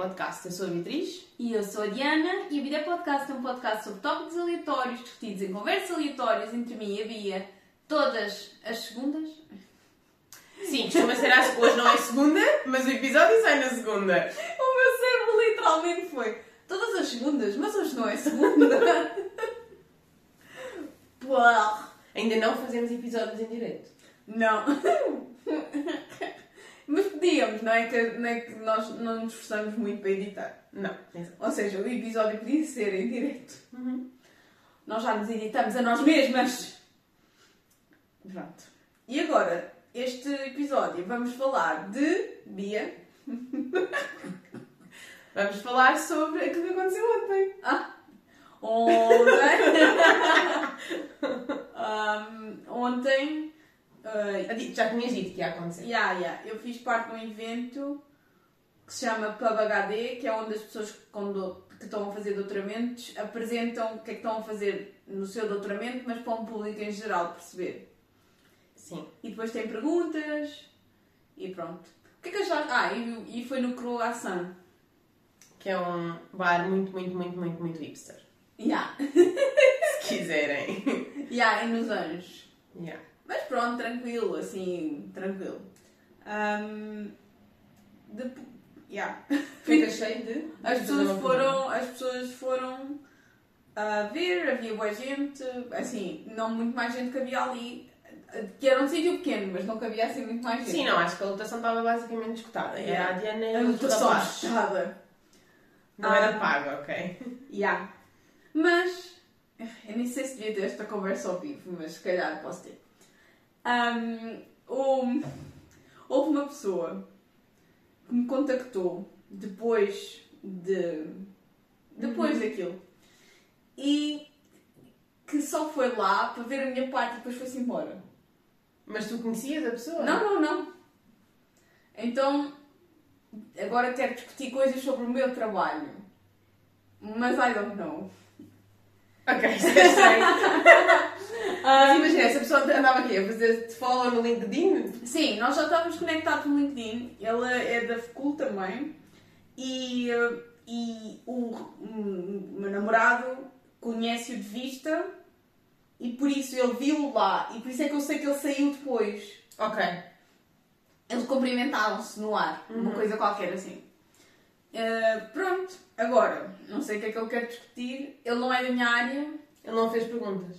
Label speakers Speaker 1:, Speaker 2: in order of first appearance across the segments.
Speaker 1: Podcast. Eu sou a Beatriz.
Speaker 2: E eu sou a Diana e o Bidé Podcast é um podcast sobre tópicos aleatórios discutidos em conversas aleatórias entre mim e a Bia todas as segundas.
Speaker 1: Sim, costuma ser às... hoje não é segunda, mas o episódio sai na segunda.
Speaker 2: O meu cérebro literalmente foi todas as segundas, mas hoje não é segunda. Pô,
Speaker 1: Ainda não fazemos episódios em direto.
Speaker 2: não. Mas podíamos, não é que, não é que nós não nos esforçamos muito para editar.
Speaker 1: Não.
Speaker 2: Ou seja, o episódio podia ser em direto. Nós já nos editamos a nós mesmas. Pronto. E agora, este episódio vamos falar de Bia.
Speaker 1: Vamos falar sobre aquilo que aconteceu ontem.
Speaker 2: Ah, ontem. Ahm, ontem.
Speaker 1: Adi- Já tinhas dito que ia acontecer.
Speaker 2: Yeah, yeah. Eu fiz parte de um evento que se chama Pub HD, que é onde as pessoas que estão a fazer doutoramentos apresentam o que é que estão a fazer no seu doutoramento, mas para um público em geral perceber.
Speaker 1: Sim.
Speaker 2: E depois tem perguntas e pronto. O que é que achaste? Ah, e, e foi no Croissant.
Speaker 1: Que é um bar muito, muito, muito, muito, muito hipster.
Speaker 2: Yeah.
Speaker 1: Se quiserem.
Speaker 2: yeah, e nos Anjos.
Speaker 1: Yeah.
Speaker 2: Mas pronto, tranquilo, assim, tranquilo. Um, yeah.
Speaker 1: Fica cheio de.
Speaker 2: As pessoas foram, as pessoas foram a ver, havia boa gente, assim, não muito mais gente que havia ali, que era um sítio pequeno, mas não cabia assim muito mais gente.
Speaker 1: Sim, não, acho que a lotação estava basicamente esgotada. Era
Speaker 2: Yeah.
Speaker 1: a Diana e
Speaker 2: A lotação fechada.
Speaker 1: Não era
Speaker 2: Ah.
Speaker 1: paga, ok?
Speaker 2: Yeah. Mas, eu nem sei se devia ter esta conversa ao vivo, mas se calhar posso ter. Um, houve- houve uma pessoa que me contactou depois de. depois daquilo. E que só foi lá para ver a minha parte e depois foi-se embora.
Speaker 1: Mas tu conhecias a pessoa?
Speaker 2: Não, não, não. Então, agora quero discutir coisas sobre o meu trabalho. Mas I don't know.
Speaker 1: Ok, é estranho. Mas imagina, essa pessoa andava aqui a fazer-te follow no LinkedIn?
Speaker 2: Sim, nós já estávamos conectados no LinkedIn. Ele é da FCUL também. E, e o, meu namorado conhece-o de vista e por isso ele viu lá. E por isso é que eu sei que ele saiu depois.
Speaker 1: Ok.
Speaker 2: Eles cumprimentaram-se no ar, uma
Speaker 1: Uhum.
Speaker 2: coisa qualquer assim. Eh, pronto, agora, não sei o que é que ele quer discutir. Ele não é da minha área.
Speaker 1: Ele não fez perguntas.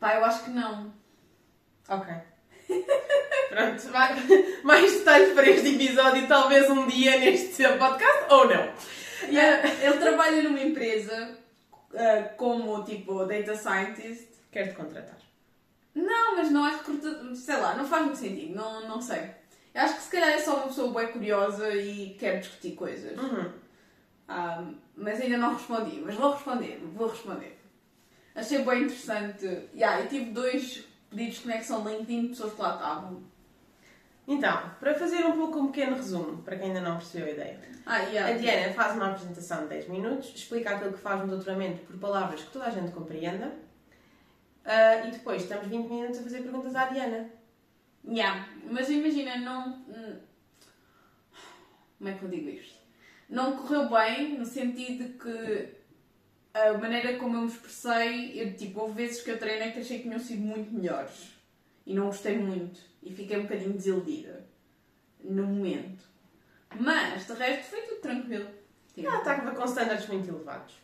Speaker 2: Pá, eu acho que não.
Speaker 1: Ok. Pronto, vai- mais detalhes para este episódio, talvez um dia neste podcast, ou não.
Speaker 2: Yeah, ele trabalha numa empresa eh, como tipo data scientist.
Speaker 1: Quero-te contratar.
Speaker 2: Não, mas não é recrutador, sei lá, não faz muito sentido, não, não sei. Eu acho que se calhar é só uma pessoa bem curiosa e quer discutir coisas.
Speaker 1: Uhum.
Speaker 2: Ah, mas ainda não respondi, mas vou responder, vou responder. Achei bem interessante. Yeah, eu tive dois pedidos de conexão LinkedIn de pessoas que lá estavam.
Speaker 1: Então, para fazer um pouco um pequeno resumo, para quem ainda não percebeu a ideia.
Speaker 2: Ah, yeah.
Speaker 1: A Diana faz uma apresentação de 10 minutos, explica aquilo que faz no doutoramento por palavras que toda a gente compreenda. Ah, e depois estamos 20 minutos a fazer perguntas à Diana.
Speaker 2: Yeah, mas imagina, não. hum, Como é que eu digo isto? Não correu bem no sentido de que a maneira como eu me expressei, eu, tipo, houve vezes que eu treinei que achei que tinham sido muito melhores e não gostei muito e fiquei um bocadinho desiludida no momento. Mas de resto foi tudo tranquilo. Tipo,
Speaker 1: Ah, está com standards muito elevados.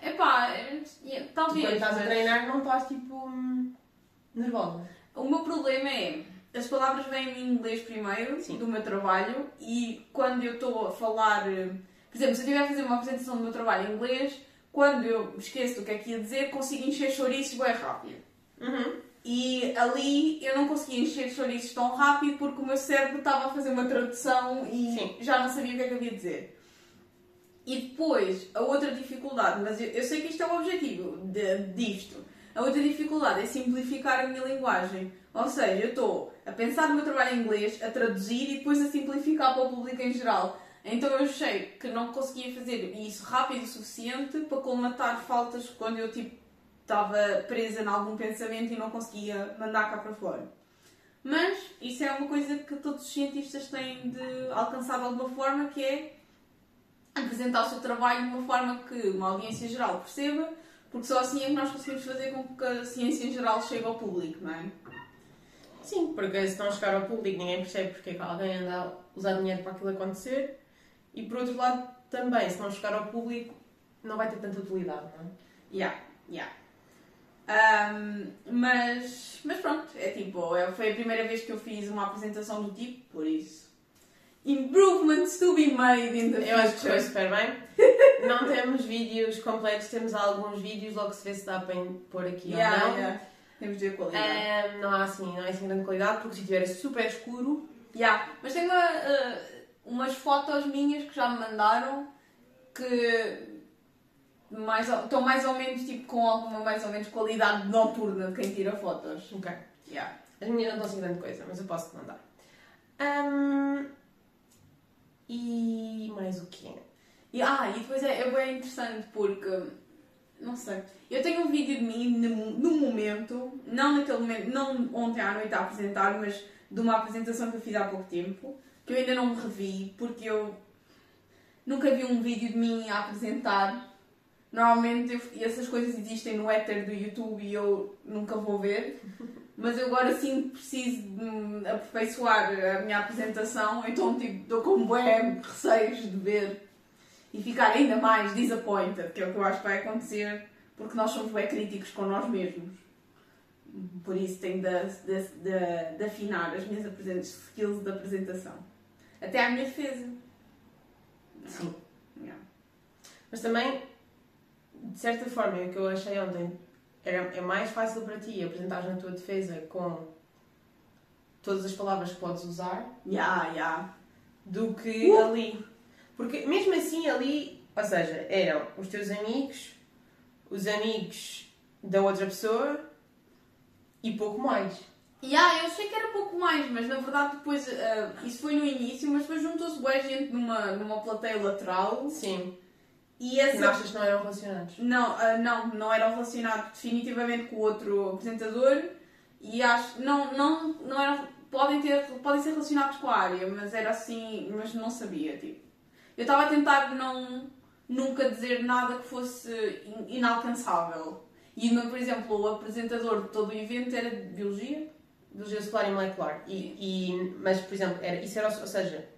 Speaker 2: É, é,
Speaker 1: Tu,
Speaker 2: talvez.
Speaker 1: quando estás a
Speaker 2: mas-
Speaker 1: treinar, não estás tipo. hum, nervosa.
Speaker 2: O meu problema é, as palavras vêm em inglês primeiro,
Speaker 1: Sim.
Speaker 2: do meu trabalho, e quando eu estou a falar, eh, por exemplo, se eu estiver a fazer uma apresentação do meu trabalho em inglês, quando eu me esqueço do que é que ia dizer, consigo encher chouriços bem rápido.
Speaker 1: Uhum.
Speaker 2: E ali eu não conseguia encher chouriços tão rápido porque o meu cérebro estava a fazer uma tradução e
Speaker 1: Sim.
Speaker 2: já não sabia o que é que havia de dizer. E depois, a outra dificuldade, mas eu, eu sei que isto é o objetivo de, disto, a outra dificuldade é simplificar a minha linguagem. Ou seja, eu estou a pensar no meu trabalho em inglês, a traduzir e depois a simplificar para o público em geral. Então eu achei que não conseguia fazer isso rápido o suficiente para colmatar faltas quando eu tipo estava presa em algum pensamento e não conseguia mandar cá para fora. Mas isso é uma coisa que todos os cientistas têm de alcançar de alguma forma, que é apresentar o seu trabalho de uma forma que uma audiência geral perceba, porque só assim é que nós conseguimos fazer com que a ciência em geral chegue ao público, não é?
Speaker 1: Sim, porque se não chegar ao público ninguém percebe porque é que alguém anda a usar dinheiro para aquilo acontecer e por outro lado também, se não chegar ao público não vai ter tanta utilidade, não é?
Speaker 2: Yeah, yeah. Um, mas, mas pronto, é tipo, é- foi a primeira vez que eu fiz uma apresentação do tipo, por isso. Improvements to be made in the
Speaker 1: Eu acho que foi
Speaker 2: future.
Speaker 1: super bem. Não temos vídeos completos, temos alguns vídeos, logo se vê se dá para pôr aqui
Speaker 2: Yeah,
Speaker 1: ou não.
Speaker 2: yeah. Temos de ver a qualidade.
Speaker 1: Ahm, não há assim, não é assim grande qualidade, porque se estiver super escuro,
Speaker 2: Yeah. Mas tenho uh, umas fotos minhas que já me mandaram que mais, estão mais ou menos tipo, com alguma mais ou menos qualidade noturna de quem tira fotos.
Speaker 1: ok.
Speaker 2: Yeah.
Speaker 1: As minhas não estão assim grande coisa, mas eu posso te mandar. Ahm, e mais o quê?
Speaker 2: E, ah, e depois é, é bem interessante porque, não sei, eu tenho um vídeo de mim no, no momento, não naquele momento, não ontem à noite a apresentar, mas de uma apresentação que eu fiz há pouco tempo, que eu ainda não me revi, porque eu nunca vi um vídeo de mim a apresentar. Normalmente eu- essas coisas existem no éter do YouTube e eu nunca vou ver. Mas eu agora sim preciso de aperfeiçoar a minha apresentação, então tipo, estou com bué receios de ver e ficar ainda mais disappointed, que é o que eu acho que vai acontecer, porque nós somos bem críticos com nós mesmos. Por isso tenho de, de, de- de afinar as minhas skills de apresentação. Até à minha defesa.
Speaker 1: Sim.
Speaker 2: Yeah.
Speaker 1: Mas também, de certa forma, o que eu achei ontem era, é mais fácil para ti apresentar na tua defesa com todas as palavras que podes usar
Speaker 2: Yeah, yeah.
Speaker 1: do que
Speaker 2: Uh!
Speaker 1: ali. Porque mesmo assim ali, ou seja, eram os teus amigos, os amigos da outra pessoa e pouco mais.
Speaker 2: Yeah, eu achei que era pouco mais, mas na verdade depois, ah, isso foi no início, mas depois juntou-se boa gente numa, numa plateia lateral
Speaker 1: Sim.
Speaker 2: e essa...
Speaker 1: não achas que não eram relacionados?
Speaker 2: Não, ah, não, não era relacionado definitivamente com o outro apresentador e acho não não não era podem ter podem ser relacionados com a área, mas era assim, mas não sabia, tipo. Eu estava a tentar não nunca dizer nada que fosse in- inalcançável. E, por exemplo, o apresentador de todo o evento era de biologia.
Speaker 1: Biologia celular e molecular. E, e- mas, por exemplo, era, isso era, ou seja,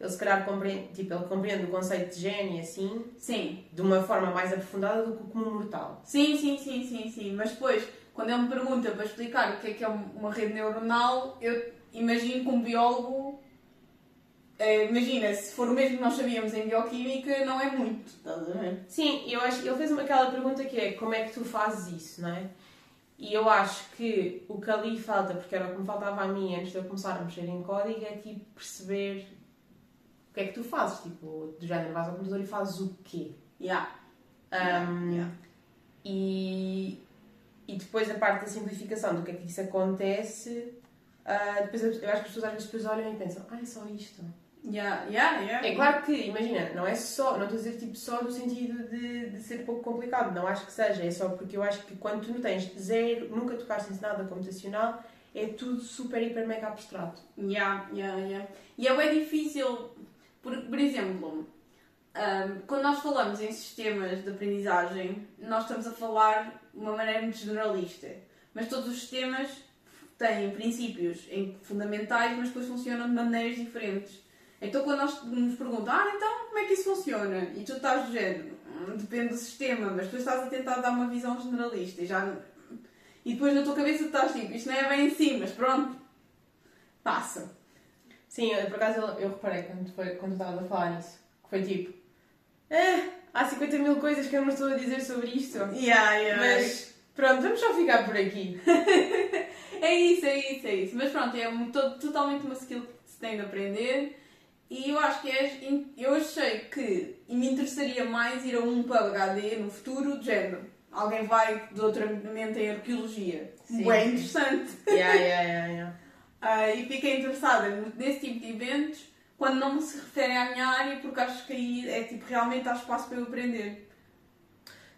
Speaker 1: ele se calhar compreende, tipo, ele compreende o conceito de gene assim,
Speaker 2: Sim,
Speaker 1: de uma forma mais aprofundada do que o comum mortal.
Speaker 2: Sim, sim, sim, sim, sim. Mas depois, quando ele me pergunta para explicar o que é que é uma rede neuronal, eu imagino que um biólogo. eh, imagina, se for o mesmo que nós sabíamos em bioquímica, não é muito. Estás a ver?
Speaker 1: Sim, eu acho que ele fez-me aquela pergunta que é como é que tu fazes isso, não é? E eu acho que o que ali falta, porque era o que me faltava a mim antes de eu começar a mexer em código, é tipo perceber o que é que tu fazes. Tipo, do género, vais ao computador e fazes o quê?
Speaker 2: Yeah.
Speaker 1: Um,
Speaker 2: Yeah.
Speaker 1: E, e depois a parte da simplificação do que é que isso acontece, ah, depois eu, eu acho que as pessoas às vezes depois olham e pensam, ah, é só isto.
Speaker 2: Yeah, yeah, yeah.
Speaker 1: É claro que, imagina, não é só, não estou a dizer tipo só no sentido de, de ser pouco complicado, não acho que seja, é só porque eu acho que quando tu não tens zero, nunca tocaste em nada computacional, é tudo super, hiper, mega abstrato.
Speaker 2: Yeah, yeah, yeah. E é bem difícil, por, por exemplo, ahm, quando nós falamos em sistemas de aprendizagem, nós estamos a falar de uma maneira muito generalista. Mas todos os sistemas têm princípios fundamentais, mas depois funcionam de maneiras diferentes. Então quando nós nos perguntam, ah, então como é que isso funciona? E tu estás do género, "Hum, depende do sistema, mas depois estás a tentar dar uma visão generalista e já... E depois na tua cabeça tu estás tipo, isto não é bem assim, mas pronto, passa.
Speaker 1: Sim, eu, por acaso eu, eu reparei quando, foi, quando estavas a falar nisso, que foi tipo, ah, há 50 mil coisas que eu não estou a dizer sobre isto,
Speaker 2: Yeah, yeah.
Speaker 1: mas pronto, vamos só ficar por aqui.
Speaker 2: É isso, é isso, é isso. Mas pronto, é um- to- totalmente uma skill que se tem de aprender. E eu acho que é. Eu achei que me interessaria mais ir a um pub HD no futuro, de género. Alguém vai de doutoramento em arqueologia.
Speaker 1: Sim.
Speaker 2: É interessante.
Speaker 1: Yeah, yeah, yeah, yeah.
Speaker 2: Ah, e fiquei interessada nesse tipo de eventos quando não se referem à minha área, porque acho que aí é tipo, realmente há espaço para eu aprender.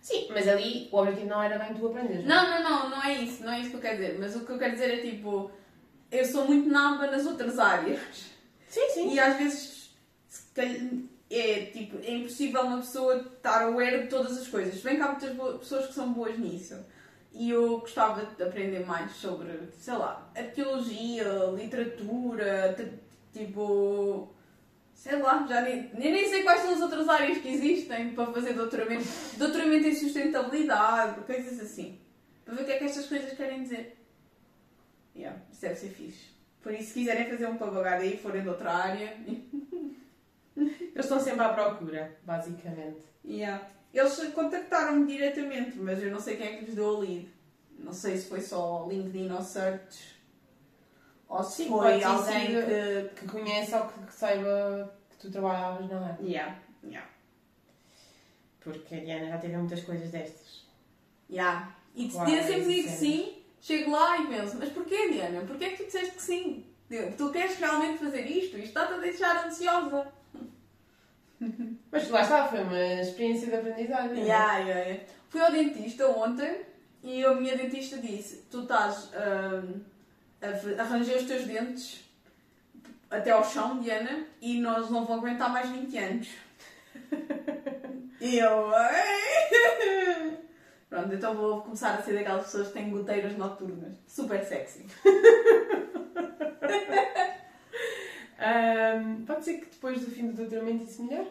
Speaker 1: Sim, mas ali o objetivo não era bem tu aprenderes.
Speaker 2: Não, não, não, não é isso, não é isso que eu quero dizer. Mas o que eu quero dizer é tipo. eu sou muito namba nas outras áreas.
Speaker 1: Sim, sim.
Speaker 2: E às vezes é, tipo, é impossível uma pessoa estar aware de todas as coisas. Que há muitas pessoas que são boas nisso. E eu gostava de aprender mais sobre, sei lá, arqueologia, literatura, tipo. Sei lá, já nem, nem sei quais são as outras áreas que existem para fazer doutoramento. Doutoramento em sustentabilidade, coisas assim. Para ver o que é que estas coisas querem dizer. Yeah, isso deve ser fixe. Por isso, se quiserem fazer um papagaio aí, forem de outra área.
Speaker 1: Eles estão sempre à procura, basicamente.
Speaker 2: Yeah. Eles contactaram-me diretamente, mas eu não sei quem é que lhes deu a lead. Não sei se foi só LinkedIn ou Search. Ou se
Speaker 1: Sim,
Speaker 2: foi alguém que.
Speaker 1: Que conhece ou que, que saiba que tu trabalhavas na área.
Speaker 2: Yeah, yeah,
Speaker 1: Porque a Diana já teve muitas coisas destas.
Speaker 2: yeah. E
Speaker 1: Claro,
Speaker 2: sempre digo que sim, chego lá e penso, mas porquê, Diana? Porquê é que tu disseste que sim? Tu queres realmente fazer isto? Isto está-te a deixar ansiosa.
Speaker 1: Mas lá está, foi uma experiência de aprendizagem. é?
Speaker 2: Yeah, yeah, yeah. Fui ao dentista ontem e a minha dentista disse: Tu estás hum, a arranjar os teus dentes até ao chão, Diana, e nós não vamos aguentar mais 20 anos. e eu. Pronto, então vou começar a ser daquelas pessoas que têm goteiras noturnas. Super sexy.
Speaker 1: Ahm, pode ser que depois do fim do doutoramento isso melhor?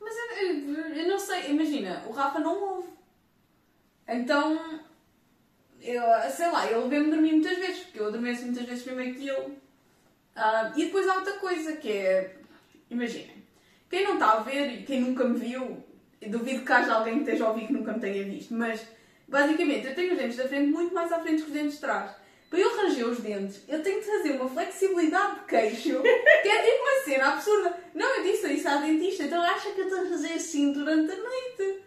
Speaker 2: Mas eu, eu- eu não sei, imagina, o Rafa não ouve. Então, eu, sei lá, ele vê-me dormir muitas vezes, porque eu adormeço muitas vezes primeiro que ele. Ah, e depois há outra coisa que é, imaginem, quem não está a ver e quem nunca me viu, duvido que haja alguém que esteja a ouvir que nunca me tenha visto, mas basicamente eu tenho os dentes da frente muito mais à frente que os dentes de trás. Para eu ranger os dentes, eu tenho de fazer uma flexibilidade de queixo, que é tipo uma cena absurda. Não, eu disse isso à dentista, então acha que eu estou a fazer assim durante a noite.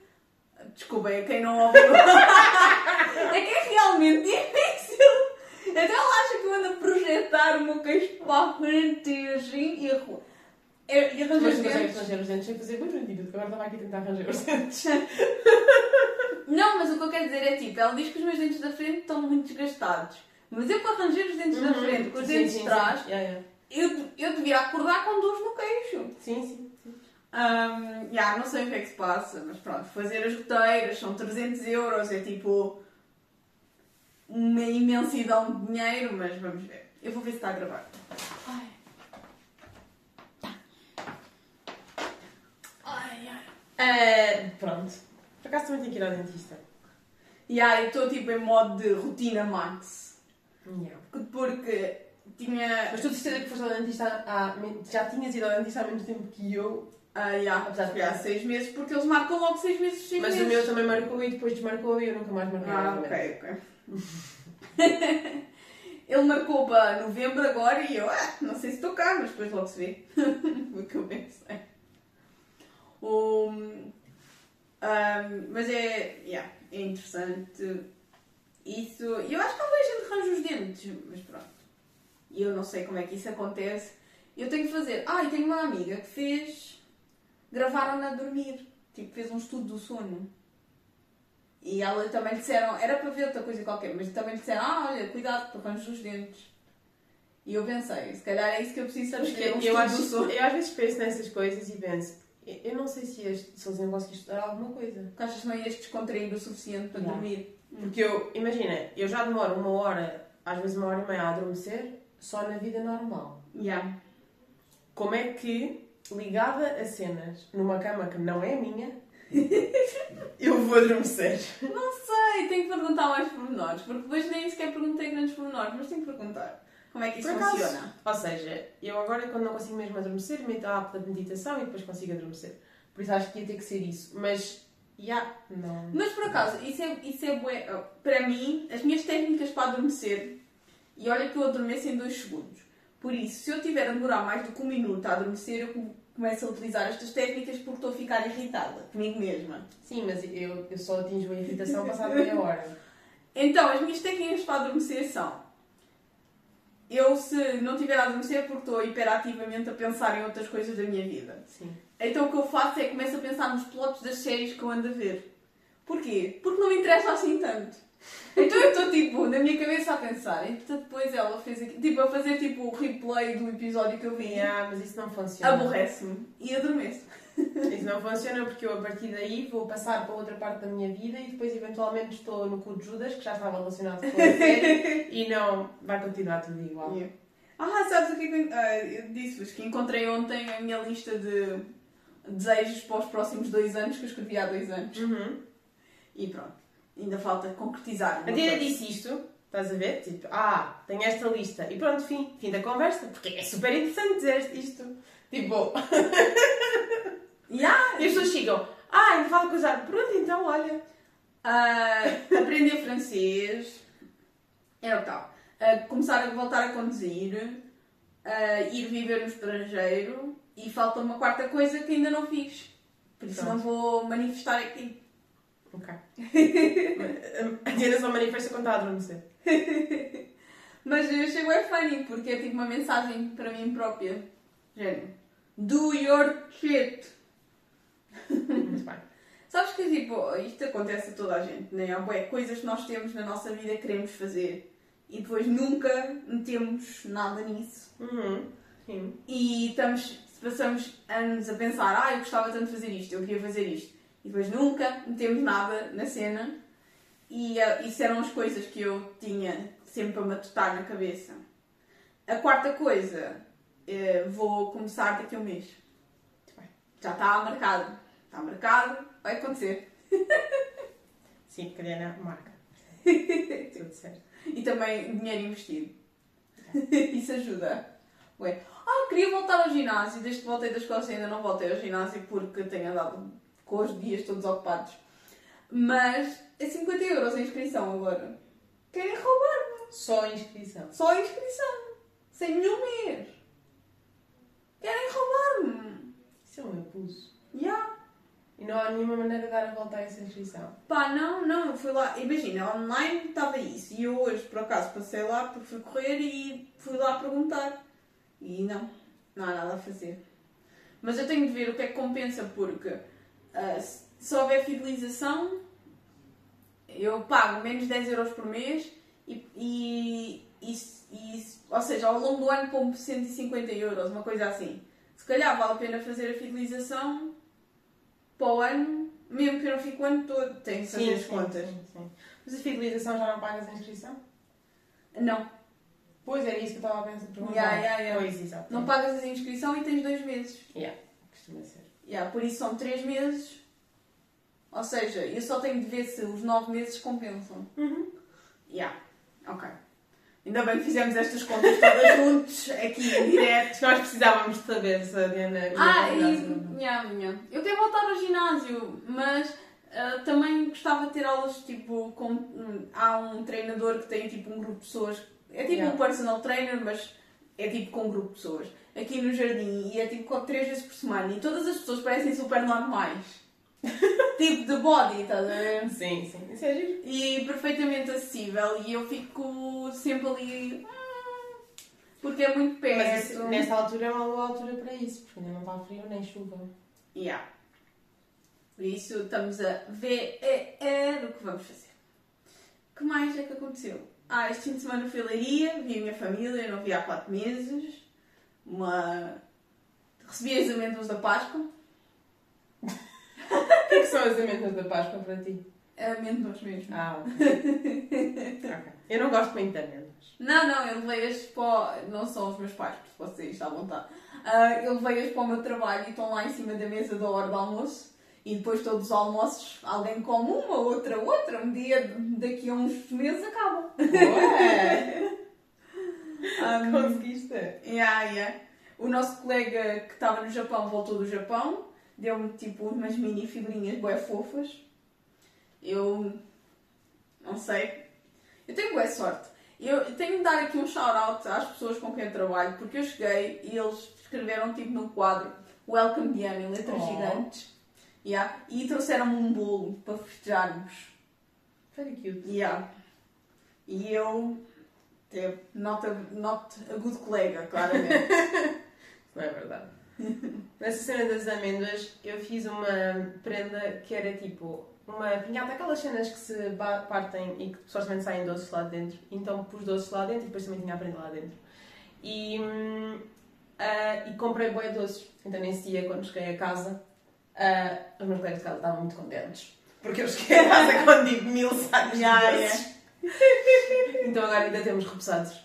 Speaker 2: Desculpem, a quem não ouviu. é que é realmente difícil. Então ela acha que eu ando a projetar o meu queixo para a frente e assim e arru- e e arranjo
Speaker 1: Mas
Speaker 2: os
Speaker 1: tu consegues
Speaker 2: dentes.
Speaker 1: arranjar os dentes sem fazer barulho, agora estava aqui a tentar arranjar os dentes.
Speaker 2: Não, mas o que eu quero dizer é tipo, ela diz que os meus dentes da frente estão muito desgastados. Mas eu para arranjar os dentes da frente com os
Speaker 1: Sim,
Speaker 2: dentes
Speaker 1: sim,
Speaker 2: de
Speaker 1: sim.
Speaker 2: trás,
Speaker 1: Yeah, yeah.
Speaker 2: eu, eu devia acordar com dores no queixo.
Speaker 1: Sim, sim. sim.
Speaker 2: Yeah, não sei o que é que se passa, mas pronto, fazer as goteiras são 300 euros, é tipo uma imensidão de dinheiro, mas vamos ver. Eu vou ver se está a gravar. Ai.
Speaker 1: Ah, pronto. Por acaso também tenho que ir ao dentista.
Speaker 2: Yeah, eu estou tipo em modo de rotina max.
Speaker 1: Yeah.
Speaker 2: Porque tinha.
Speaker 1: Mas tu de certeza que foste ao dentista há, já tinhas ido ao dentista há menos tempo que eu.
Speaker 2: Ah, yeah,
Speaker 1: Apesar de-
Speaker 2: há seis meses, porque eles marcam logo seis meses, seis
Speaker 1: Mas
Speaker 2: meses.
Speaker 1: o meu também marcou e depois desmarcou e eu nunca mais marquei.
Speaker 2: Ah, ok, ok. Ele marcou para novembro agora e eu, ah, não sei se estou cá, mas depois logo se vê. Foi o que eu pensei. Ahm, mas é, yeah, é interessante isso. Eu acho que muita gente arranja os dentes, mas pronto. E eu não sei como é que isso acontece. Eu tenho que fazer. Ah, e tenho uma amiga que fez. Gravaram-na a dormir. Tipo, fez um estudo do sono. E ela também disseram, era para ver outra coisa qualquer, mas também disseram, ah, olha, cuidado, tu arranjas os dentes. E eu pensei, se calhar é isso que eu preciso saber.
Speaker 1: Porque
Speaker 2: um
Speaker 1: eu, acho, eu às vezes penso nessas coisas e penso, eu não sei se, este, se eles iam conseguir estudar alguma coisa.
Speaker 2: Porque achas que não ias descontrair o suficiente para
Speaker 1: Yeah.
Speaker 2: dormir?
Speaker 1: Porque eu, imagina, eu já demoro uma hora, às vezes uma hora e meia a adormecer, só na vida normal.
Speaker 2: Yeah.
Speaker 1: Como é que, ligada a cenas numa cama que não é minha, eu vou adormecer?
Speaker 2: Não sei, tenho que perguntar mais pormenores, porque depois nem sequer perguntei grandes pormenores, mas tenho que perguntar. Como é que isso
Speaker 1: Por acaso,
Speaker 2: funciona?
Speaker 1: Ou seja, eu agora quando não consigo mesmo adormecer, meto a app da meditação e depois consigo adormecer. Por isso acho que ia ter que ser isso. Mas, já, não.
Speaker 2: Mas por acaso, isso é, isso é bué. Para mim, as minhas técnicas para adormecer, e olha que eu adormeço em 2 segundos. Por isso, se eu tiver a demorar mais do que um minuto a adormecer, eu come- começo a utilizar estas técnicas porque estou a ficar irritada comigo mesma.
Speaker 1: Sim, mas eu, eu só atinjo a irritação passada meia hora.
Speaker 2: Então, as minhas técnicas para adormecer são. Eu, se não tiver a adormecer, porque estou hiperativamente a pensar em outras coisas da minha vida.
Speaker 1: Sim.
Speaker 2: Então o que eu faço é começo a pensar nos plotos das séries que eu ando a ver. Porquê? Porque não me interessa assim tanto. Então eu estou tipo, na minha cabeça a pensar, e depois ela fez aqui, tipo, a fazer tipo o replay do episódio que eu vi.
Speaker 1: Yeah, mas isso não funciona.
Speaker 2: Aborrece-me e adormeço.
Speaker 1: Isso não funciona porque eu a partir daí vou passar para outra parte da minha vida e depois eventualmente estou no cu de Judas, que já estava relacionado com série, e não vai continuar tudo igual.
Speaker 2: Yeah. Ah, sabes o que é eu, ah, eu disse-vos? Que encontrei ontem a minha lista de desejos para os próximos dois anos que eu escrevi há dois anos.
Speaker 1: Uhum.
Speaker 2: E pronto, ainda falta concretizar.
Speaker 1: A
Speaker 2: coisa.
Speaker 1: disse isto, estás a ver? Tipo, ah, tenho esta lista. E pronto, fim, fim da conversa, porque é super interessante dizer isto. Tipo,
Speaker 2: Yeah.
Speaker 1: e as pessoas chegam, ah, ainda fala com o Zara. Pronto, então olha.
Speaker 2: Ah, aprender francês é o tal. Ah, começar a voltar a conduzir, ah, ir viver no estrangeiro e falta uma quarta coisa que ainda não fiz. Por isso
Speaker 1: Pronto.
Speaker 2: não vou manifestar aqui.
Speaker 1: Ok. a Tina só manifesta quando está a adormecer.
Speaker 2: Mas eu achei bem funny porque é tipo uma mensagem para mim própria. Género. Do your shit.
Speaker 1: Muito bem.
Speaker 2: Sabes que tipo, isto acontece a toda a gente, né? Há bué coisas que nós temos na nossa vida que queremos fazer e depois nunca metemos nada nisso.
Speaker 1: Uhum. Sim.
Speaker 2: E estamos, passamos anos a pensar, ah, eu gostava tanto de fazer isto, eu queria fazer isto. E depois nunca metemos nada na cena. E ah, isso eram as coisas que eu tinha sempre a matutar na cabeça. A quarta coisa, eh, vou começar daqui a um mês. Já está marcado. Está marcado, vai acontecer.
Speaker 1: Sim, porque a Diana marca. Tudo certo.
Speaker 2: E também dinheiro investido. Isso ajuda. Ué. Ah, queria voltar ao ginásio. Desde que voltei da escola ainda não voltei ao ginásio porque tenho andado com os dias todos ocupados. Mas é 50 euros a inscrição agora. Querem roubar-me.
Speaker 1: Só a inscrição.
Speaker 2: Só a inscrição. Sem nenhum mês. Querem roubar-me.
Speaker 1: Isso é um abuso.
Speaker 2: Ya.
Speaker 1: E não há nenhuma maneira de dar a volta a essa inscrição.
Speaker 2: Pá, não, não, eu fui lá, imagina, online estava isso. E eu hoje, por acaso, passei lá porque fui correr e fui lá perguntar. E não, não há nada a fazer. Mas eu tenho de ver o que é que compensa, porque ah, se se houver fidelização, eu pago menos 10 euros por mês e, e, e, e- ou seja, ao longo do ano como 150 euros, uma coisa assim. Se calhar vale a pena fazer a fidelização para o ano, mesmo que eu não fique o ano todo, tenho que fazer as contas.
Speaker 1: Sim, sim. Mas a fidelização já não pagas a inscrição?
Speaker 2: Não,
Speaker 1: Pois era isso que eu estava a pensar.
Speaker 2: Yeah, yeah, yeah.
Speaker 1: Pois, exato.
Speaker 2: não pagas a inscrição e tens dois meses.
Speaker 1: Yeah, costuma ser.
Speaker 2: Yeah, por isso são três meses. Ou seja, eu só tenho de ver se os nove meses compensam.
Speaker 1: Uhum.
Speaker 2: Yeah. Ok. Ainda bem que fizemos estas contas todas juntos, aqui em direto.
Speaker 1: Nós precisávamos de saber se a Diana.
Speaker 2: Ah, e. Yeah, yeah. Eu quero voltar ao ginásio, mas ah, também gostava de ter aulas tipo. Com, hum, há um treinador que tem tipo um grupo de pessoas. É tipo
Speaker 1: Yeah.
Speaker 2: um personal trainer, mas é tipo com um grupo de pessoas. Aqui no jardim e é tipo três vezes por semana e todas as pessoas parecem super normais. tipo de body, estás a ver?
Speaker 1: Sim, sim. Isso é giro.
Speaker 2: E perfeitamente acessível e eu fico sempre ali. hum, Porque é muito perto.
Speaker 1: Mas isso, nesta altura é uma boa altura para isso, porque ainda não está frio nem chuva.
Speaker 2: Yeah. Por isso estamos a ver é, é, o que vamos fazer. O que mais é que aconteceu? Ah, este fim de semana fui a Leiria, vi a minha família, eu não vi há 4 meses. Uma... Recebi as amêndoas da Páscoa.
Speaker 1: O que que são as amêndoas da Páscoa para ti?
Speaker 2: Amêndoas mesmo.
Speaker 1: Ah, ok. Ok. Eu não gosto muito de amêndoas.
Speaker 2: Não, não, eu levei-as para. Não são os meus pais, porque vocês estão à vontade. Ah, eu levei-as para o meu trabalho e estão lá em cima da mesa da hora do almoço. E depois todos os almoços, alguém come uma, outra, outra. Um dia, daqui a uns meses, acabam.
Speaker 1: Ué!
Speaker 2: Um,
Speaker 1: Conseguiste?
Speaker 2: yeah, yeah. O nosso colega que estava no Japão voltou do Japão, deu-me tipo umas mini figurinhas bué fofas. Eu não sei. Eu tenho boa sorte. Eu tenho de dar aqui um shout-out às pessoas com quem eu trabalho, porque eu cheguei e eles escreveram tipo no quadro Welcome Diana em letras
Speaker 1: Oh.
Speaker 2: gigantes. Yeah. E trouxeram-me um bolo para festejarmos.
Speaker 1: Very cute.
Speaker 2: Yeah. E eu. Tipo, not a, not a good colega, claramente.
Speaker 1: Não é verdade. Nessa cena das amêndoas, eu fiz uma prenda que era tipo uma pinhata, aquelas cenas que se partem e que supostamente saem doces lá dentro. Então pus doces lá dentro e depois também tinha a prenda lá dentro. E, ah, e comprei bué doces. Então nesse dia, quando cheguei a casa, ah, os meus colegas de casa estavam muito contentes. Porque eu cheguei a casa quando digo mil sacos
Speaker 2: Yeah,
Speaker 1: de doces. Então agora ainda temos repousados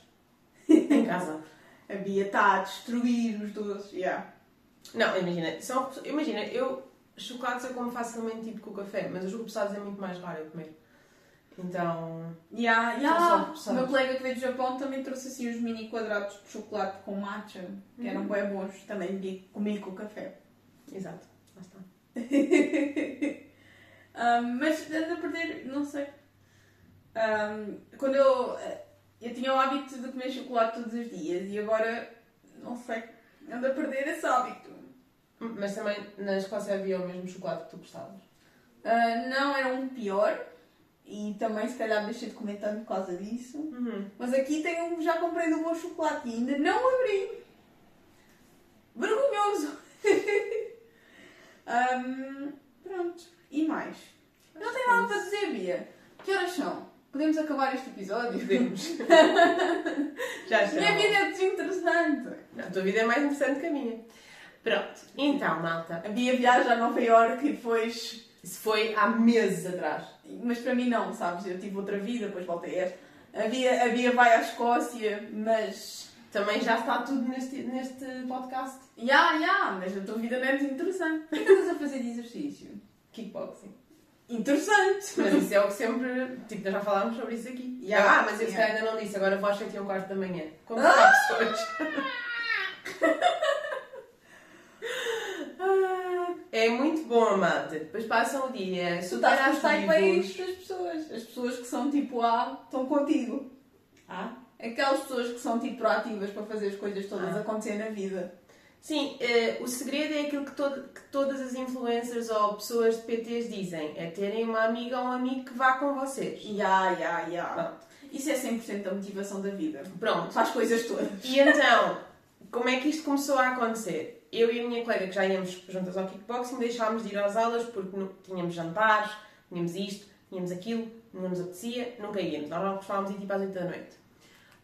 Speaker 1: em casa.
Speaker 2: A Bia está a destruir os doces. Yeah.
Speaker 1: Não, imagina, são, imagina, eu chocolates eu como facilmente tipo com o café, mas os repousados é muito mais raro eu comer. Então.
Speaker 2: Yeah, yeah.
Speaker 1: só
Speaker 2: O meu colega que veio do Japão também trouxe assim os mini quadrados de chocolate com matcha, que eram bem bons. Também vi- comi com café.
Speaker 1: Exato, lá está.
Speaker 2: Um, mas ando a perder, não sei. Um, quando eu, eu tinha o hábito de comer chocolate todos os dias e agora, não sei, ando a perder esse hábito.
Speaker 1: Mas também na Escócia havia o mesmo chocolate que tu gostavas.
Speaker 2: Uh, não era um pior e também se calhar deixei de comer tanto por causa disso.
Speaker 1: Uhum.
Speaker 2: Mas aqui tenho, já comprei do bom chocolate e ainda não abri. Vergonhoso! Um, pronto, e mais? Não tem nada para dizer, Bia. Que horas são? Podemos acabar este episódio?
Speaker 1: Podemos. Já está.
Speaker 2: Minha vida é desinteressante.
Speaker 1: Não, a tua vida é mais interessante que a minha. Pronto, então, malta.
Speaker 2: A Bia viaja a Nova Iorque e depois.
Speaker 1: Isso foi há meses atrás.
Speaker 2: Mas para mim não, sabes? Eu tive outra vida, depois voltei a esta. A Bia, a Bia vai à Escócia, mas.
Speaker 1: Também já está tudo neste, neste podcast.
Speaker 2: Ya, ya, mas a tua vida não é desinteressante. O que é que andas a fazer de exercício?
Speaker 1: Kickboxing.
Speaker 2: Interessante!
Speaker 1: Mas isso é o que sempre. Tipo, nós já falámos sobre isso aqui. Ah, mas eu se calhar ainda não disse, agora vou às 7 e um quarto da manhã. Como
Speaker 2: Ah!
Speaker 1: sabes hoje? É muito bom, malta. Depois passam o dia
Speaker 2: Tu estás os
Speaker 1: ativos.
Speaker 2: typeface das pessoas. As pessoas que são tipo A estão contigo.
Speaker 1: Ah?
Speaker 2: Aquelas pessoas que são tipo proativas para fazer as coisas todas
Speaker 1: Ah.
Speaker 2: acontecer na vida.
Speaker 1: Sim, eh, o segredo é aquilo que, todo- que todas as influencers ou pessoas de PTs dizem: é terem uma amiga ou um amigo que vá com vocês.
Speaker 2: Ya, ya, ya. Isso é 100% da motivação da vida.
Speaker 1: Pronto.
Speaker 2: Faz coisas todas.
Speaker 1: E então, como é que isto começou a acontecer? Eu e a minha colega, que já íamos juntas ao kickboxing, deixámos de ir às aulas porque não- tínhamos jantares, tínhamos isto, tínhamos aquilo, não nos apetecia, nunca íamos. Nós gostávamos de ir tipo às 8 da noite.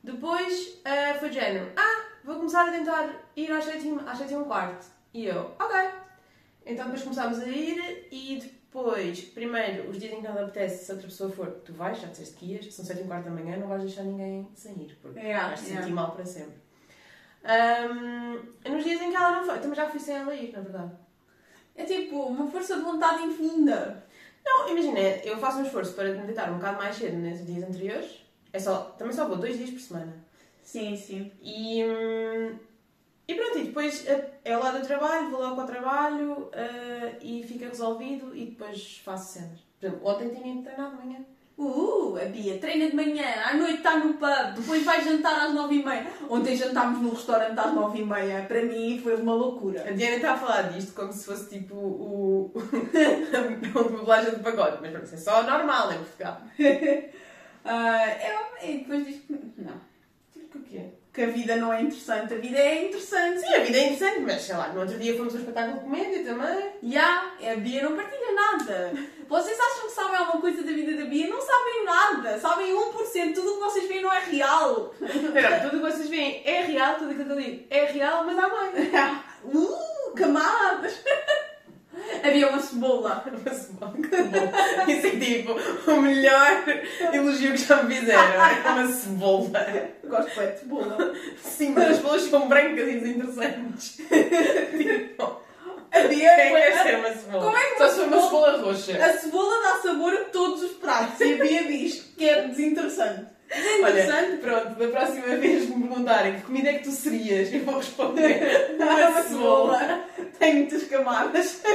Speaker 1: Depois ah, foi de género: ah, vou começar a tentar ir às 7 e- às 7 e um quarto. E eu, ok. Então depois começámos a ir e depois, primeiro, os dias em que não te apetece, se outra pessoa for, tu vais, já disseste que ias, são 7 e um quarto da manhã, não vais deixar ninguém sair, porque
Speaker 2: Yeah,
Speaker 1: vais te
Speaker 2: yeah.
Speaker 1: sentir mal para sempre. Ahm, nos dias em que ela não foi, também já fui sem ela ir, na verdade.
Speaker 2: É tipo uma força de vontade infinita.
Speaker 1: Não, imagina, eu faço um esforço para me deitar um bocado mais cedo nesses dias anteriores, é só, também só vou dois dias por semana.
Speaker 2: Sim, sim.
Speaker 1: E, hum, e pronto, e depois é- é o lado do trabalho, vou logo ao trabalho ah, e fica resolvido e depois faço cenas. Por exemplo, ontem tinha treinar de manhã.
Speaker 2: Uh, a Bia treina de manhã, à noite está no pub, depois vai jantar às nove e meia. Ontem jantámos no restaurante às nove e meia. Para mim foi uma loucura.
Speaker 1: A Diana está a falar disto como se fosse tipo o. a dublagem do pacote, mas isso é só normal em Portugal.
Speaker 2: Ah, eu, e depois diz que não,
Speaker 1: Tipo o quê?
Speaker 2: que a vida não é interessante. A vida é interessante.
Speaker 1: Sim, a vida é interessante, mas sei lá, no outro dia fomos a um espetáculo de comédia também.
Speaker 2: Já, a Bia não partilha nada. Vocês acham que sabem alguma coisa da vida da Bia? Não sabem nada. Sabem 1%. Tudo o que vocês veem não é real.
Speaker 1: Espera, tudo o que vocês veem é real, tudo aquilo que eu digo é real, mas há mais.
Speaker 2: Uh, camadas. Havia uma cebola.
Speaker 1: Que bom. Isso é tipo o melhor elogio que já me fizeram. É uma cebola.
Speaker 2: Gosto de cebola.
Speaker 1: Sim, mas as cebolas são brancas e desinteressantes. Tipo,
Speaker 2: A Bia
Speaker 1: quem quer ser uma cebola?
Speaker 2: Como é que
Speaker 1: Só
Speaker 2: uma
Speaker 1: se for uma
Speaker 2: cebola-
Speaker 1: cebola roxa.
Speaker 2: A cebola dá sabor a todos os pratos e a Bia diz que é desinteressante.
Speaker 1: Olha,
Speaker 2: Desinteressante?
Speaker 1: pronto, da próxima vez que me perguntarem que comida é que tu serias, eu vou responder
Speaker 2: Uma cebola. Tem muitas camadas.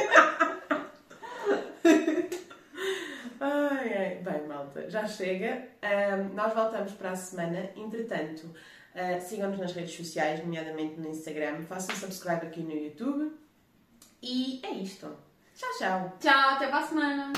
Speaker 1: Ai, ai. Bem, malta, já chega. Ahm, nós voltamos para a semana. Entretanto, ah, sigam-nos nas redes sociais, nomeadamente no Instagram. Façam subscribe aqui no YouTube. E é isto. Tchau, tchau.
Speaker 2: Tchau, até para a semana.